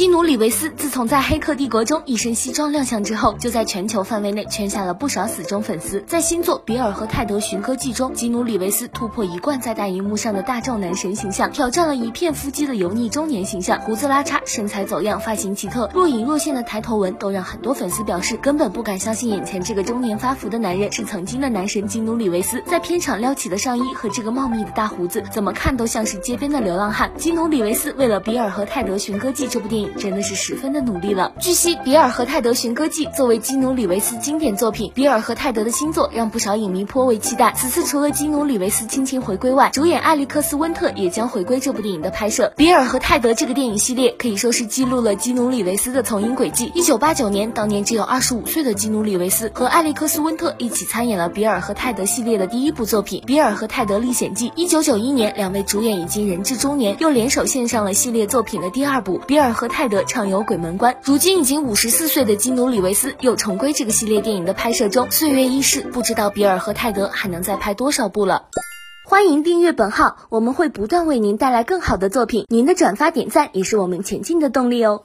基努·里维斯自从在《黑客帝国》中一身西装亮相之后，就在全球范围内圈下了不少死忠粉丝。在新作《比尔和泰德寻歌记》中，基努·里维斯突破一贯在大荧幕上的大众男神形象，挑战了一片腹肌的油腻中年形象。胡子拉碴，身材走样，发型奇特，若隐若现的抬头纹，都让很多粉丝表示根本不敢相信眼前这个中年发福的男人是曾经的男神基努·里维斯。在片场撩起的上衣和这个茂密的大胡子，怎么看都像是街边的流浪汉。基努·里维斯为了《比尔和泰德寻歌记》这部电影，真的是十分的努力了。据悉，《比尔和泰德寻歌记》作为基努·里维斯经典作品，《比尔和泰德》的新作让不少影迷颇为期待。此次除了基努·里维斯亲情回归外，主演艾利克斯·温特也将回归这部电影的拍摄。《比尔和泰德》这个电影系列可以说是记录了基努·里维斯的从影轨迹。一九八九年，当年只有二十五岁的基努·里维斯和艾利克斯·温特一起参演了《比尔和泰德》系列的第一部作品《比尔和泰德历险记》。一九九一年，两位主演已经人至中年，又联手献上了系列作品的第二部《比尔和泰德畅游鬼门关》。如今已经五十四岁的基努·里维斯又重归这个系列电影的拍摄中。岁月易逝，不知道比尔和泰德还能再拍多少部了。欢迎订阅本号，我们会不断为您带来更好的作品。您的转发点赞也是我们前进的动力哦。